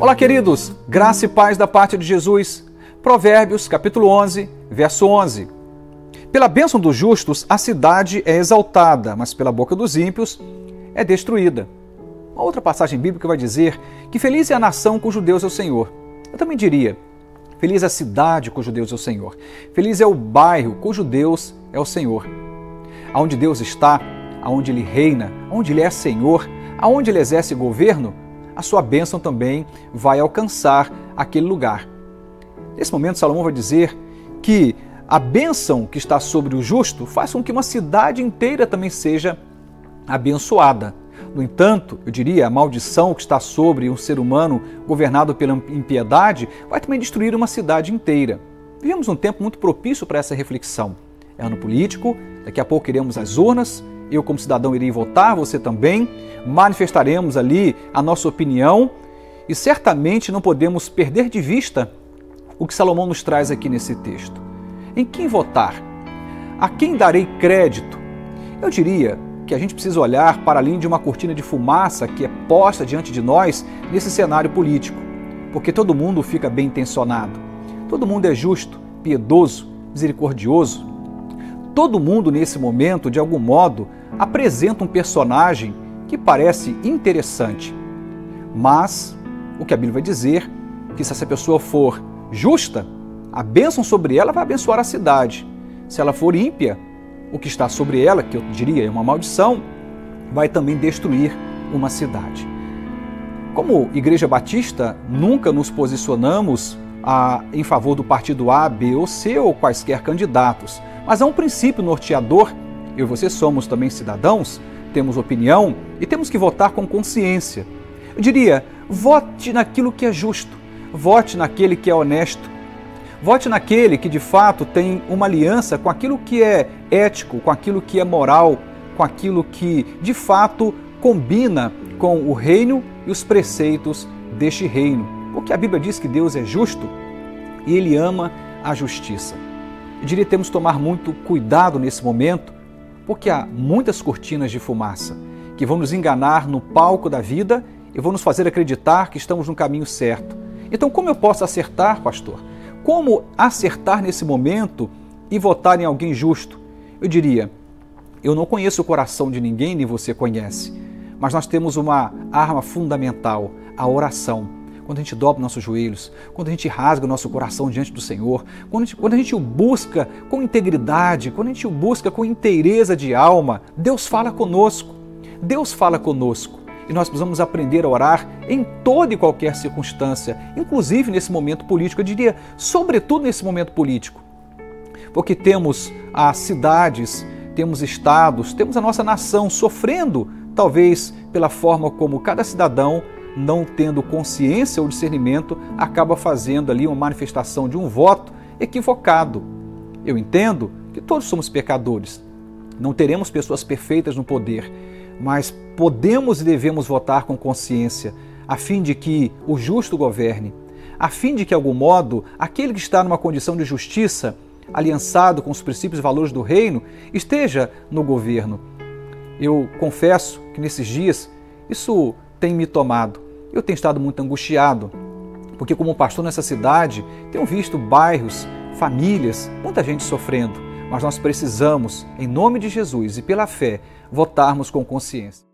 Olá, queridos, graça e paz da parte de Jesus. Provérbios, capítulo 11, verso 11. Pela bênção dos justos, a cidade é exaltada, mas pela boca dos ímpios é destruída. Uma outra passagem bíblica vai dizer que feliz é a nação cujo Deus é o Senhor. Eu também diria, feliz é a cidade cujo Deus é o Senhor. Feliz é o bairro cujo Deus é o Senhor. Aonde Deus está, aonde Ele reina, aonde Ele é Senhor, aonde Ele exerce governo, a sua bênção também vai alcançar aquele lugar. Nesse momento, Salomão vai dizer que a bênção que está sobre o justo faz com que uma cidade inteira também seja abençoada. No entanto, eu diria, a maldição que está sobre um ser humano governado pela impiedade vai também destruir uma cidade inteira. Vivemos um tempo muito propício para essa reflexão. É ano político, daqui a pouco iremos às urnas eu, como cidadão, irei votar, você também. Manifestaremos ali a nossa opinião e certamente não podemos perder de vista o que Salomão nos traz aqui nesse texto. Em quem votar? A quem darei crédito? Eu diria que a gente precisa olhar para além de uma cortina de fumaça que é posta diante de nós nesse cenário político, porque todo mundo fica bem intencionado, todo mundo é justo, piedoso, misericordioso, todo mundo nesse momento, de algum modo, apresenta um personagem que parece interessante. Mas o que a Bíblia vai dizer que se essa pessoa for justa, a bênção sobre ela vai abençoar a cidade. Se ela for ímpia, o que está sobre ela, que eu diria é uma maldição, vai também destruir uma cidade. Como Igreja Batista, nunca nos posicionamos a, em favor do partido A, B ou C ou quaisquer candidatos. Mas há um princípio norteador. Eu e você somos também cidadãos, temos opinião e temos que votar com consciência. Eu diria, vote naquilo que é justo, vote naquele que é honesto, vote naquele que de fato tem uma aliança com aquilo que é ético, com aquilo que é moral, com aquilo que de fato combina com o reino e os preceitos deste reino. Porque a Bíblia diz que Deus é justo e Ele ama a justiça. Eu diria temos que tomar muito cuidado nesse momento, porque há muitas cortinas de fumaça que vão nos enganar no palco da vida e vão nos fazer acreditar que estamos no caminho certo. Então, como eu posso acertar, pastor? Como acertar nesse momento e votar em alguém justo? Eu diria, eu não conheço o coração de ninguém, nem você conhece, mas nós temos uma arma fundamental, a oração quando a gente dobra nossos joelhos, quando a gente rasga o nosso coração diante do Senhor, quando a, gente, quando a gente o busca com integridade, quando a gente o busca com inteireza de alma, Deus fala conosco. Deus fala conosco. E nós precisamos aprender a orar em toda e qualquer circunstância, inclusive nesse momento político, eu diria, sobretudo nesse momento político. Porque temos as cidades, temos estados, temos a nossa nação sofrendo, talvez pela forma como cada cidadão não tendo consciência ou discernimento, acaba fazendo ali uma manifestação de um voto equivocado. Eu entendo que todos somos pecadores. Não teremos pessoas perfeitas no poder, mas podemos e devemos votar com consciência, a fim de que o justo governe, a fim de que, de algum modo, aquele que está numa condição de justiça, aliançado com os princípios e valores do reino, esteja no governo. Eu confesso que nesses dias isso tem me tomado. Eu tenho estado muito angustiado, porque, como pastor nessa cidade, tenho visto bairros, famílias, muita gente sofrendo. Mas nós precisamos, em nome de Jesus e pela fé, votarmos com consciência.